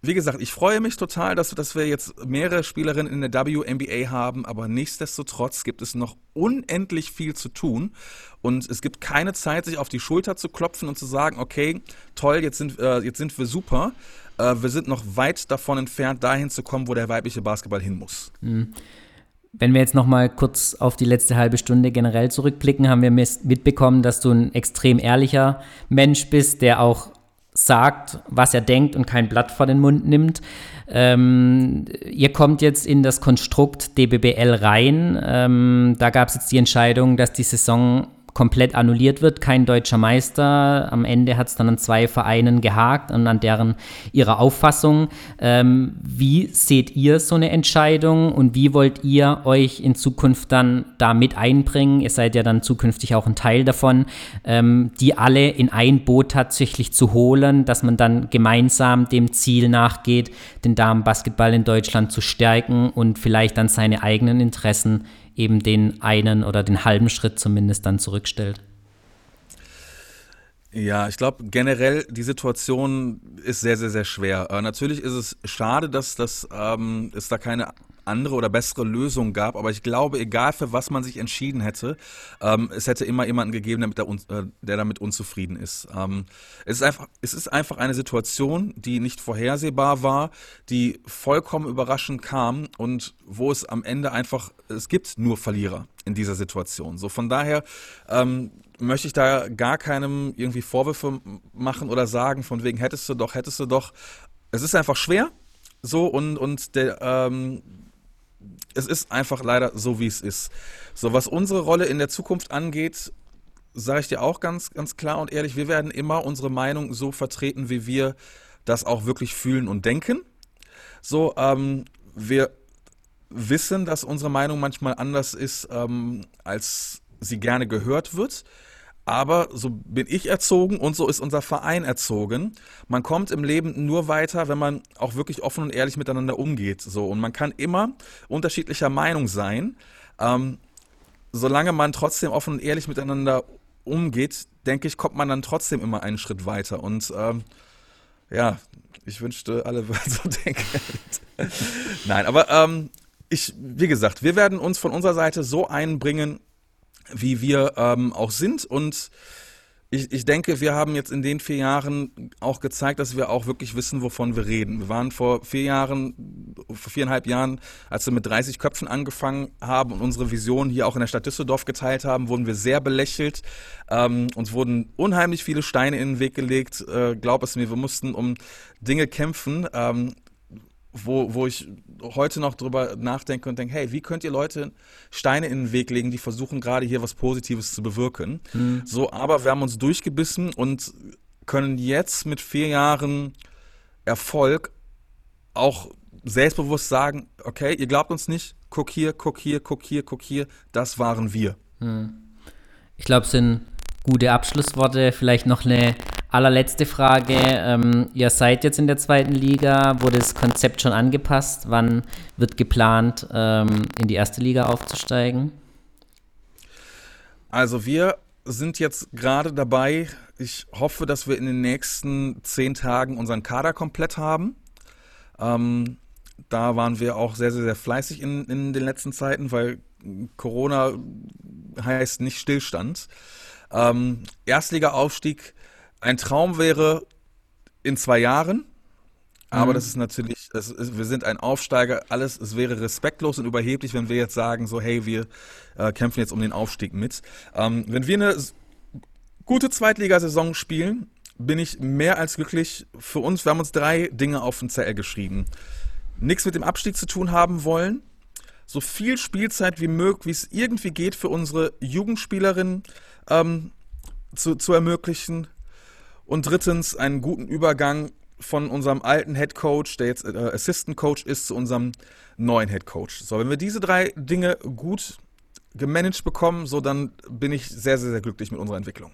wie gesagt, ich freue mich total, dass, dass wir jetzt mehrere Spielerinnen in der WNBA haben, aber nichtsdestotrotz gibt es noch unendlich viel zu tun und es gibt keine Zeit, sich auf die Schulter zu klopfen und zu sagen, okay, toll, jetzt sind, äh, jetzt sind wir super. Äh, wir sind noch weit davon entfernt, dahin zu kommen, wo der weibliche Basketball hin muss. Mhm. Wenn wir jetzt noch mal kurz auf die letzte halbe Stunde generell zurückblicken, haben wir mitbekommen, dass du ein extrem ehrlicher Mensch bist, der auch sagt, was er denkt und kein Blatt vor den Mund nimmt. Ähm, ihr kommt jetzt in das Konstrukt DBBL rein. Ähm, da gab es jetzt die Entscheidung, dass die Saison komplett annulliert wird, kein deutscher Meister. Am Ende hat es dann an zwei Vereinen gehakt und an deren ihrer Auffassung. Ähm, wie seht ihr so eine Entscheidung und wie wollt ihr euch in Zukunft dann da mit einbringen? Ihr seid ja dann zukünftig auch ein Teil davon, ähm, die alle in ein Boot tatsächlich zu holen, dass man dann gemeinsam dem Ziel nachgeht, den Damenbasketball in Deutschland zu stärken und vielleicht dann seine eigenen Interessen eben den einen oder den halben Schritt zumindest dann zurückstellt. Ja, ich glaube generell die Situation ist sehr, sehr, sehr schwer. Äh, natürlich ist es schade, dass, dass ähm, es da keine andere oder bessere Lösung gab. Aber ich glaube, egal für was man sich entschieden hätte, ähm, es hätte immer jemanden gegeben, der, äh, der damit unzufrieden ist. Ähm, es, ist einfach, es ist einfach eine Situation, die nicht vorhersehbar war, die vollkommen überraschend kam und wo es am Ende einfach, es gibt nur Verlierer in dieser Situation. So von daher ähm, möchte ich da gar keinem irgendwie Vorwürfe machen oder sagen, von wegen hättest du doch, hättest du doch. Es ist einfach schwer, so und, und der, ähm, es ist einfach leider so, wie es ist. So, was unsere Rolle in der Zukunft angeht, sage ich dir auch ganz, ganz klar und ehrlich, wir werden immer unsere Meinung so vertreten, wie wir das auch wirklich fühlen und denken. So, ähm, wir wissen, dass unsere Meinung manchmal anders ist, ähm, als sie gerne gehört wird. Aber so bin ich erzogen und so ist unser Verein erzogen. Man kommt im Leben nur weiter, wenn man auch wirklich offen und ehrlich miteinander umgeht. So und man kann immer unterschiedlicher Meinung sein. Ähm, solange man trotzdem offen und ehrlich miteinander umgeht, denke ich, kommt man dann trotzdem immer einen Schritt weiter. Und ähm, ja, ich wünschte, alle würden so denken. Nein, aber ähm, ich, wie gesagt, wir werden uns von unserer Seite so einbringen, wie wir ähm, auch sind. Und ich, ich denke, wir haben jetzt in den vier Jahren auch gezeigt, dass wir auch wirklich wissen, wovon wir reden. Wir waren vor vier Jahren, vor viereinhalb Jahren, als wir mit 30 Köpfen angefangen haben und unsere Vision hier auch in der Stadt Düsseldorf geteilt haben, wurden wir sehr belächelt. Ähm, uns wurden unheimlich viele Steine in den Weg gelegt. Äh, glaub es mir, wir mussten um Dinge kämpfen. Ähm, wo, wo ich heute noch drüber nachdenke und denke, hey, wie könnt ihr Leute Steine in den Weg legen, die versuchen gerade hier was Positives zu bewirken. Mhm. So, aber wir haben uns durchgebissen und können jetzt mit vier Jahren Erfolg auch selbstbewusst sagen, okay, ihr glaubt uns nicht, guck hier, guck hier, guck hier, guck hier, das waren wir. Mhm. Ich glaube, es sind gute Abschlussworte. Vielleicht noch eine allerletzte Frage. Ähm, ihr seid jetzt in der zweiten Liga. Wurde das Konzept schon angepasst? Wann wird geplant, ähm, in die erste Liga aufzusteigen? Also wir sind jetzt gerade dabei. Ich hoffe, dass wir in den nächsten zehn Tagen unseren Kader komplett haben. Ähm, da waren wir auch sehr, sehr, sehr fleißig in, in den letzten Zeiten, weil Corona heißt nicht Stillstand. Ähm, Erstliga-Aufstieg, ein Traum wäre in zwei Jahren, aber mhm. das ist natürlich, das ist, wir sind ein Aufsteiger, alles, es wäre respektlos und überheblich, wenn wir jetzt sagen, so, hey, wir äh, kämpfen jetzt um den Aufstieg mit. Ähm, wenn wir eine gute Zweitligasaison spielen, bin ich mehr als glücklich. Für uns, wir haben uns drei Dinge auf den Zettel geschrieben. Nichts mit dem Abstieg zu tun haben wollen, so viel Spielzeit wie möglich, wie es irgendwie geht für unsere Jugendspielerinnen ähm, zu, zu ermöglichen. Und drittens einen guten Übergang von unserem alten Head Coach, der jetzt äh, Assistant Coach ist, zu unserem neuen Head Coach. So, wenn wir diese drei Dinge gut gemanagt bekommen, so dann bin ich sehr, sehr, sehr glücklich mit unserer Entwicklung.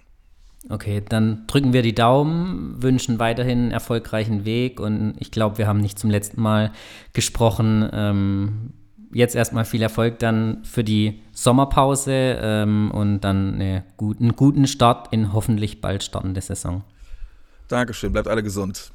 Okay, dann drücken wir die Daumen, wünschen weiterhin einen erfolgreichen Weg und ich glaube, wir haben nicht zum letzten Mal gesprochen. Ähm, jetzt erstmal viel Erfolg dann für die Sommerpause ähm, und dann eine gut, einen guten Start in hoffentlich bald startende Saison. Dankeschön, bleibt alle gesund.